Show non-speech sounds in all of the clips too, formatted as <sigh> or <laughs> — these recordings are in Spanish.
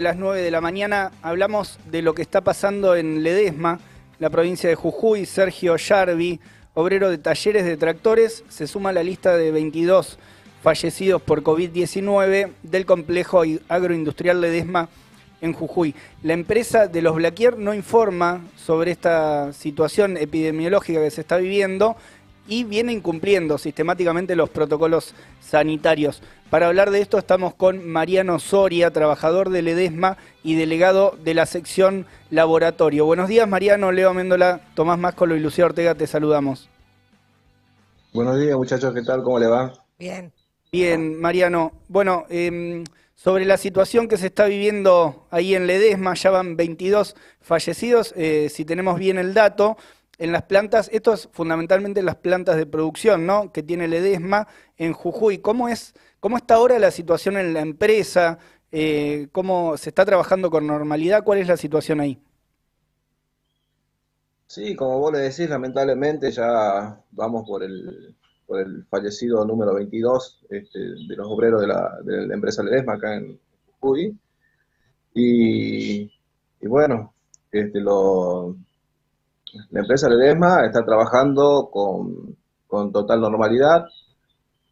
las 9 de la mañana hablamos de lo que está pasando en Ledesma, la provincia de Jujuy. Sergio Yarvi, obrero de talleres de tractores, se suma a la lista de 22 fallecidos por COVID-19 del complejo agroindustrial Ledesma en Jujuy. La empresa de los Blaquier no informa sobre esta situación epidemiológica que se está viviendo y viene incumpliendo sistemáticamente los protocolos sanitarios. Para hablar de esto estamos con Mariano Soria, trabajador del EDESMA y delegado de la sección laboratorio. Buenos días Mariano, Leo Méndola, Tomás Máscolo y Lucía Ortega, te saludamos. Buenos días muchachos, ¿qué tal? ¿Cómo le va? Bien. Bien, Mariano. Bueno, em, sobre la situación que se está viviendo ahí en Ledesma, ya van 22 fallecidos, eh, si tenemos bien el dato en las plantas, esto es fundamentalmente las plantas de producción, ¿no? Que tiene el EDESMA en Jujuy. ¿Cómo es, cómo está ahora la situación en la empresa? Eh, ¿Cómo se está trabajando con normalidad? ¿Cuál es la situación ahí? Sí, como vos le decís, lamentablemente ya vamos por el, por el fallecido número 22 este, de los obreros de la, de la empresa Ledesma acá en Jujuy. Y, y bueno, este, lo, la empresa Ledesma está trabajando con, total normalidad.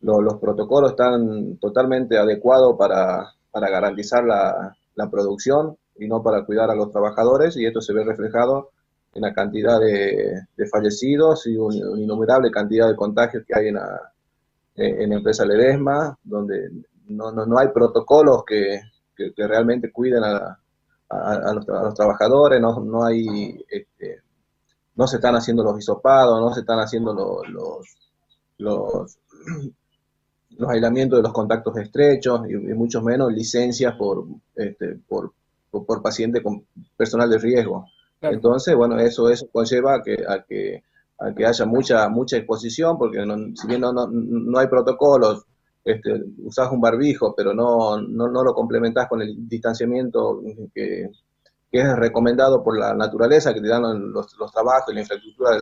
Los, protocolos están totalmente adecuados para, garantizar la, producción y no para cuidar a los trabajadores y esto se ve reflejado en la cantidad de, fallecidos y una innumerable cantidad de contagios que hay en la, en empresa Ledesma, donde no, hay protocolos que, realmente cuiden a, los, trabajadores, no, no hay este, no se están haciendo los hisopados, no se están haciendo los, los, <clears throat> los, aislamientos de los contactos estrechos y, mucho menos licencias por, este, por, por, paciente con personal de riesgo. Entonces, bueno, eso, eso conlleva a que, a que, a que haya mucha, mucha exposición, porque si bien no, no, no hay protocolos, este, usás un barbijo, pero no, no, no lo complementás con el distanciamiento que, que es recomendado por la naturaleza, que te dan los, trabajos y la infraestructura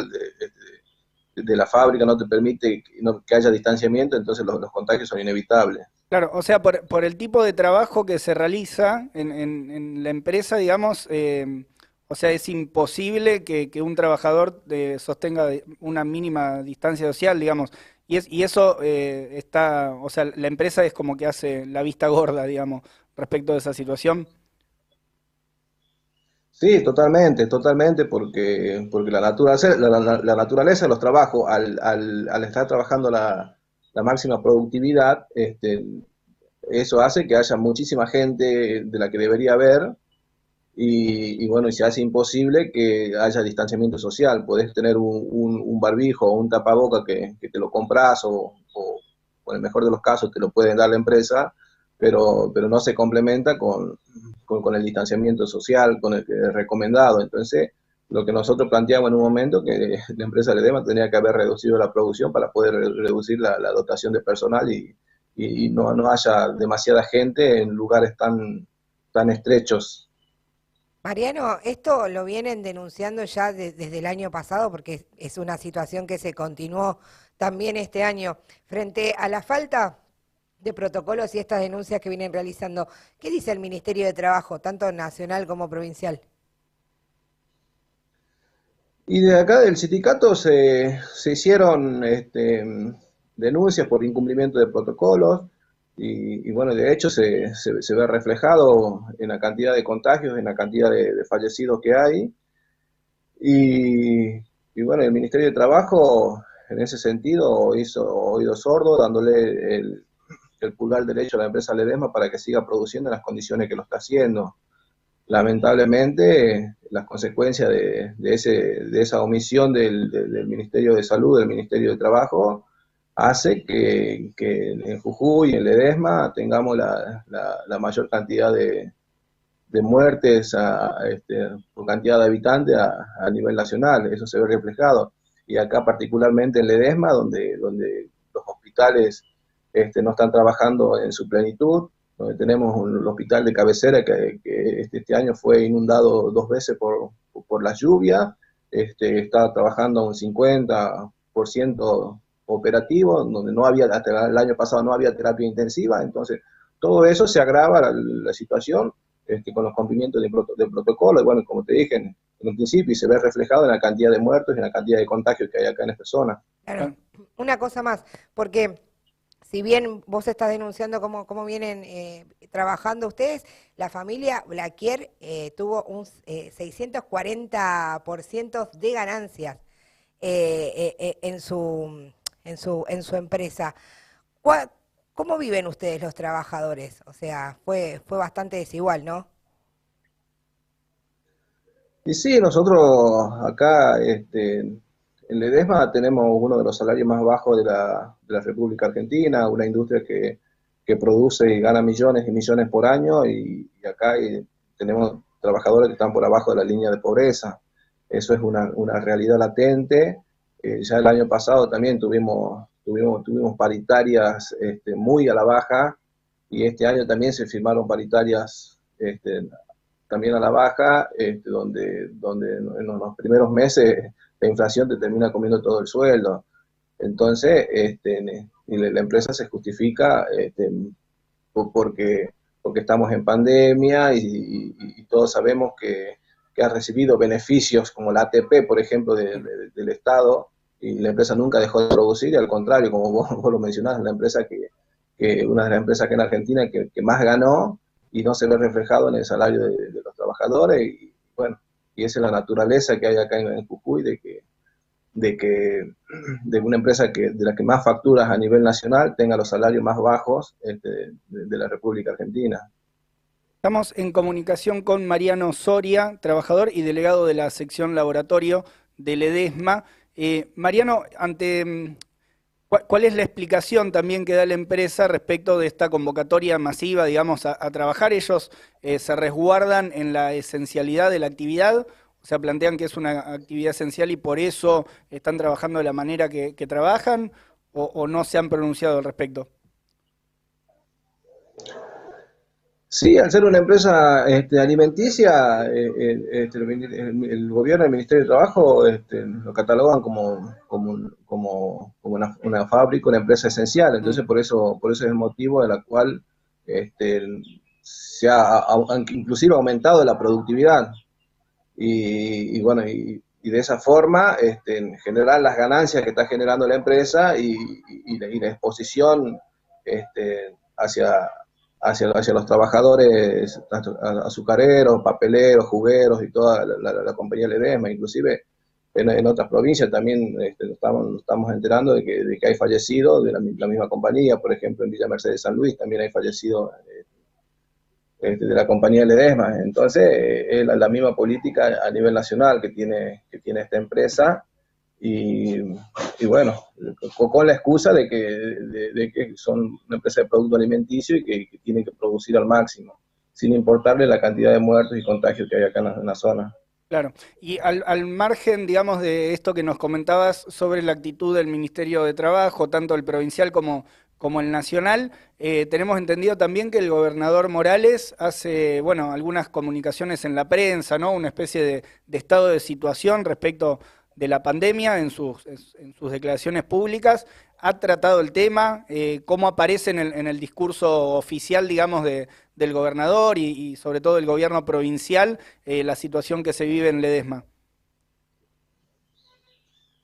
de, la fábrica, no te permite que, haya distanciamiento, entonces los, contagios son inevitables. Claro, o sea, por, el tipo de trabajo que se realiza en, la empresa, digamos, eh, o sea, es imposible que, un trabajador eh, sostenga una mínima distancia social, digamos, y, es, y eso eh, está, o sea, la empresa es como que hace la vista gorda, digamos, respecto de esa situación. Sí, totalmente, totalmente, porque, porque la, naturaleza, la, naturaleza de los trabajos, al, al, al estar trabajando la, la, máxima productividad, este, eso hace que haya muchísima gente de la que debería haber, y, bueno, y se hace imposible que haya distanciamiento social. Podés tener un, un, barbijo o un tapaboca que, que, te lo compras o, o, en el mejor de los casos, te lo pueden dar la empresa, pero, pero no se complementa con, con, el distanciamiento social, con el recomendado. Entonces, lo que nosotros planteamos en un momento, que <laughs> la empresa Ledema tenía que haber reducido la producción para poder reducir la, dotación de personal y, y no, no, haya demasiada gente en lugares tan, tan estrechos. Mariano, esto lo vienen denunciando ya desde el año pasado porque es una situación que se continuó también este año. Frente a la falta de protocolos y estas denuncias que vienen realizando. ¿Qué dice el Ministerio de Trabajo, tanto nacional como provincial? Y de acá del sindicato se, hicieron este, denuncias por incumplimiento de protocolos y, bueno, de hecho se, se, ve reflejado en la cantidad de contagios, en la cantidad de, fallecidos que hay. Y, y, bueno, el Ministerio de Trabajo en ese sentido hizo oído sordo, dándole el, el pulgar derecho a la empresa Ledesma para que siga produciendo en las condiciones que lo está haciendo. Lamentablemente, las consecuencias de, de esa omisión del, Ministerio de Salud, del Ministerio de Trabajo, hace que, en Jujuy en Ledesma tengamos la, mayor cantidad de, muertes este, por cantidad de habitantes a, nivel nacional. Eso se ve reflejado. Y acá particularmente en Ledesma, donde, donde los hospitales este, no están trabajando en su plenitud, donde tenemos un, hospital de cabecera que, este, este, año fue inundado dos veces por, por la lluvia, este, está trabajando un 50% operativo, donde no había, el año pasado no había terapia intensiva, entonces todo eso se agrava la, situación este, con los cumplimientos del, protocolo. Y bueno, como te dije en, un principio, y se ve reflejado en la cantidad de muertos y en la cantidad de contagios que hay acá en esta zona. Claro. Una cosa más, porque si bien vos estás denunciando cómo, cómo vienen eh, trabajando ustedes, la familia Blaquier eh, tuvo un 640% de ganancias en, su, en, su, en su empresa. ¿Cómo viven ustedes los trabajadores? O sea, fue, fue bastante desigual, ¿no? Y sí, nosotros acá este, en Ledesma tenemos uno de los salarios más bajos de la, República Argentina, una industria que, produce y gana millones y millones por año y, acá tenemos trabajadores que están por abajo de la línea de pobreza. Eso es una, realidad latente. Eh, ya el año pasado también tuvimos paritarias este, muy a la baja y este año también se firmaron paritarias este, también a la baja, este, donde, donde en los primeros meses la inflación te termina comiendo todo el sueldo. Entonces, este, la empresa se justifica este, porque, porque estamos en pandemia y, todos sabemos que, que, ha recibido beneficios como la ATP, por ejemplo, del Estado, y la empresa nunca dejó de producir, y al contrario, como vos, <laughs> lo mencionás, la empresa que, una de las empresas que en Argentina que, más ganó y no se ve reflejado en el salario de, los trabajadores, y bueno, y esa es la naturaleza que hay acá en, en Jujuy, de que, de que de una empresa que de la que más facturas a nivel nacional tenga los salarios más bajos este, de, de la República Argentina. Estamos en comunicación con Mariano Soria, trabajador y delegado de la sección laboratorio del EDESMA. Eh, Mariano, ante mm, ¿cuál, es la explicación también que da la empresa respecto de esta convocatoria masiva, digamos, a, trabajar? ¿Ellos eh, se resguardan en la esencialidad de la actividad? O sea, plantean que es una actividad esencial y por eso están trabajando de la manera que, trabajan o no se han pronunciado al respecto. Sí, al ser una empresa este, alimenticia, eh, eh, este, el, gobierno y el Ministerio de Trabajo este, lo catalogan como, como, como, una, fábrica, una empresa esencial. Entonces, por eso, por eso es el motivo de la cual este, se ha, inclusive aumentado la productividad. Y, bueno, y, de esa forma este, generar las ganancias que está generando la empresa y, la, y la, exposición este, hacia hacia, hacia los trabajadores azucareros, papeleros, jugueros y toda la, compañía Ledesma, inclusive en, otras provincias también este, estamos, estamos enterando de que, de que hay fallecidos de la, misma compañía, por ejemplo en Villa Mercedes San Luis también hay fallecidos eh, este, de la compañía Ledesma. Entonces es la, misma política a nivel nacional que tiene, que tiene esta empresa y, bueno, con la excusa de que, de, que son una empresa de producto alimenticio y que, tienen que producir al máximo, sin importarle la cantidad de muertos y contagios que hay acá en la, zona. Claro, y al, al, margen, digamos, de esto que nos comentabas sobre la actitud del Ministerio de Trabajo, tanto el provincial como, como el nacional, eh, tenemos entendido también que el gobernador Morales hace, bueno, algunas comunicaciones en la prensa, ¿no? Una especie de, de estado de situación respecto de la pandemia en sus, en sus declaraciones públicas, ha tratado el tema, eh, cómo aparece en el, en el, discurso oficial, digamos, de, del gobernador y, sobre todo del gobierno provincial, eh, la situación que se vive en Ledesma.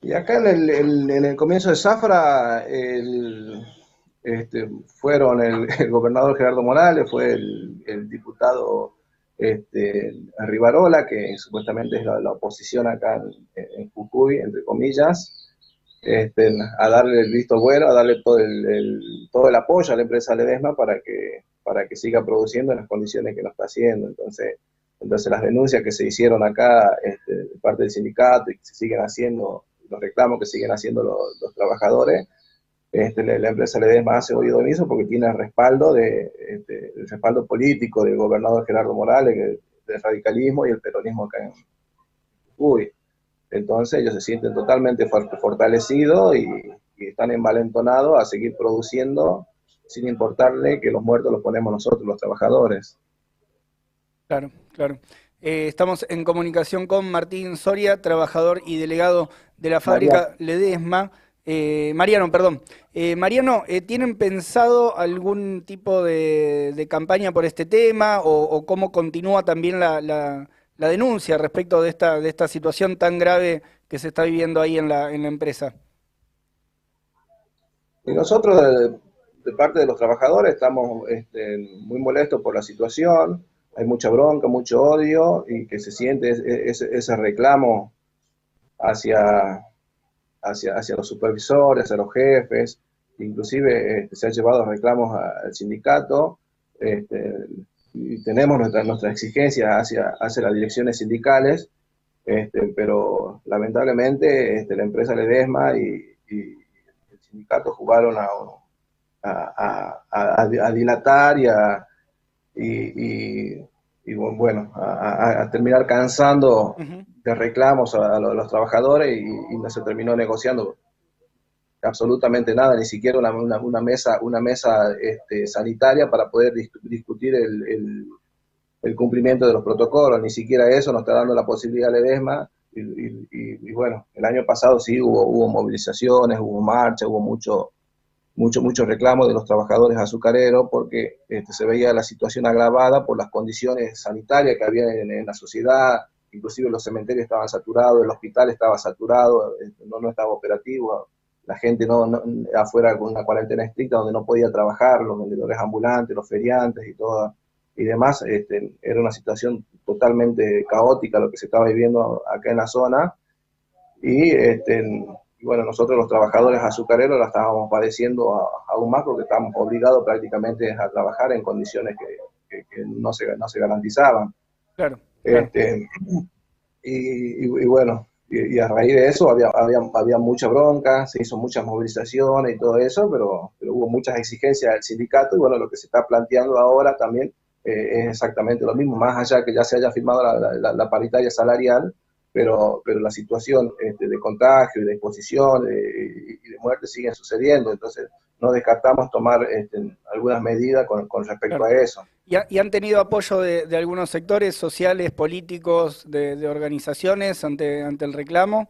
Y acá en el, en el comienzo de Zafra, este, fueron <laughs> el, gobernador Gerardo Morales, fue el diputado este, a Rivarola, que supuestamente es la, oposición acá en, en, Jujuy, entre comillas, este, a darle el visto bueno, a darle todo el, todo el apoyo a la empresa Ledesma para que, para que siga produciendo en las condiciones que lo está haciendo. Entonces, entonces las denuncias que se hicieron acá este, de parte del sindicato y que se siguen haciendo, los reclamos que siguen haciendo los trabajadores, este, la, empresa le dé más oído omiso porque tiene el respaldo, de, este, el respaldo político del gobernador Gerardo Morales, del radicalismo y el peronismo acá en Uy. Entonces ellos se sienten totalmente fortalecidos y, están envalentonados a seguir produciendo sin importarle que los muertos los ponemos nosotros, los trabajadores. Claro, claro. Eh, estamos en comunicación con Martín Soria, trabajador y delegado de la fábrica Ledesma. Eh, Mariano, perdón. Eh, Mariano, eh, ¿tienen pensado algún tipo de, campaña por este tema o, cómo continúa también la, denuncia respecto de esta, situación tan grave que se está viviendo ahí en la, en la empresa? Y nosotros, de, parte de los trabajadores, estamos este, muy molestos por la situación. Hay mucha bronca, mucho odio y que se siente ese reclamo hacia hacia, hacia los supervisores, hacia los jefes, inclusive este, se han llevado reclamos al sindicato, este, y tenemos nuestras nuestra exigencias hacia, hacia las direcciones sindicales, este, pero lamentablemente la empresa Ledesma y, el sindicato jugaron a, a, dilatar y a, y, bueno, a, terminar cansando de reclamos a, los, trabajadores y, no se terminó negociando absolutamente nada, ni siquiera una, una, mesa, una mesa este, sanitaria para poder discutir el, el, cumplimiento de los protocolos, ni siquiera eso nos está dando la posibilidad de EDESMA. Y, y, bueno, el año pasado sí hubo, hubo movilizaciones, hubo marcha, hubo mucho, mucho, mucho reclamo de los trabajadores azucareros porque este, se veía la situación agravada por las condiciones sanitarias que había en la sociedad, inclusive los cementerios estaban saturados, el hospital estaba saturado, este, no, no estaba operativo, la gente no, afuera con una cuarentena estricta donde no podía trabajar, los vendedores ambulantes, los feriantes y todo y demás, este, era una situación totalmente caótica lo que se estaba viviendo acá en la zona. Y este, bueno, nosotros los trabajadores azucareros la estábamos padeciendo aún más porque estábamos obligados prácticamente a trabajar en condiciones que, no, se, no se garantizaban. Claro. Este, y, bueno, y, a raíz de eso había, había, había, mucha bronca, se hizo muchas movilizaciones y todo eso, pero, pero, hubo muchas exigencias del sindicato y bueno, lo que se está planteando ahora también eh, es exactamente lo mismo, más allá que ya se haya firmado la, la, paritaria salarial, pero, pero la situación este, de contagio y de exposición eh, y de muerte sigue sucediendo, entonces no descartamos tomar este, algunas medidas con, con respecto a eso. ¿Y, han tenido apoyo de, algunos sectores sociales, políticos, de, organizaciones ante, ante el reclamo?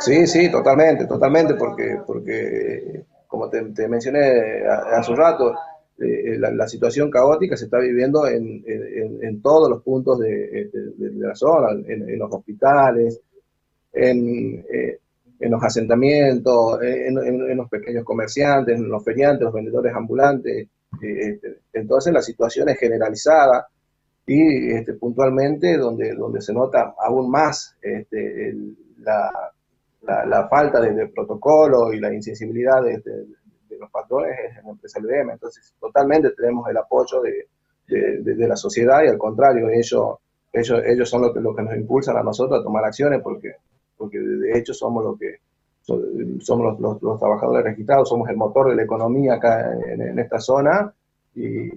Sí, sí, totalmente, totalmente, porque, porque como te, mencioné hace un rato, eh, la, situación caótica se está viviendo en, en, todos los puntos de, la zona, en, los hospitales, en, eh, en los asentamientos, en, los pequeños comerciantes, en los feriantes, los vendedores ambulantes, este, entonces la situación es generalizada y este, puntualmente donde, donde se nota aún más este, la, la, falta de, protocolo y la insensibilidad de, los patrones es en la empresa LDM. Entonces, totalmente tenemos el apoyo de, la sociedad y al contrario, ellos, ellos, ellos son los que, que nos impulsan a nosotros a tomar acciones porque, porque de hecho somos los que somos los, los, trabajadores registrados, somos el motor de la economía acá en, esta zona y,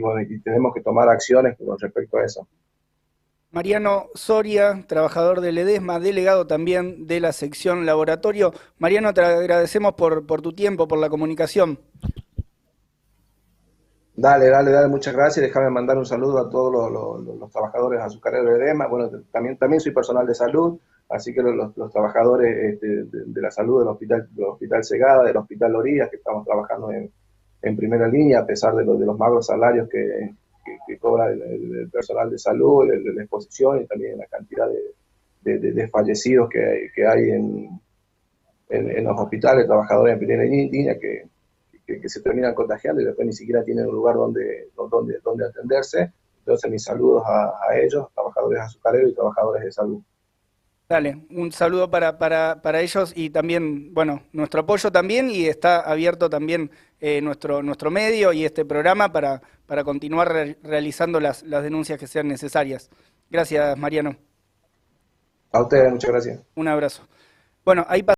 bueno, y tenemos que tomar acciones con respecto a eso. Mariano Soria, trabajador del EDESMA, delegado también de la sección laboratorio. Mariano, te agradecemos por, tu tiempo, por la comunicación. Dale, dale, dale, muchas gracias. Déjame mandar un saludo a todos los, trabajadores azucareros de EDESMA. Bueno, también, también soy personal de salud. Así que los, trabajadores este, de, la salud del hospital, del hospital Segada, del hospital Lorías, que estamos trabajando en, primera línea, a pesar de, de los magros salarios que, cobra el, personal de salud, de, la exposición y también la cantidad de, fallecidos que, hay en, en, los hospitales, trabajadores en primera línea que, se terminan contagiando y después ni siquiera tienen un lugar donde, donde, donde atenderse. Entonces mis saludos a, a ellos, trabajadores azucareros y trabajadores de salud. Dale, un saludo para, para, para, ellos y también, bueno, nuestro apoyo también y está abierto también eh, nuestro, nuestro medio y este programa para, para continuar realizando las, las denuncias que sean necesarias. Gracias, Mariano. A ustedes, muchas gracias. Un abrazo. Bueno, ahí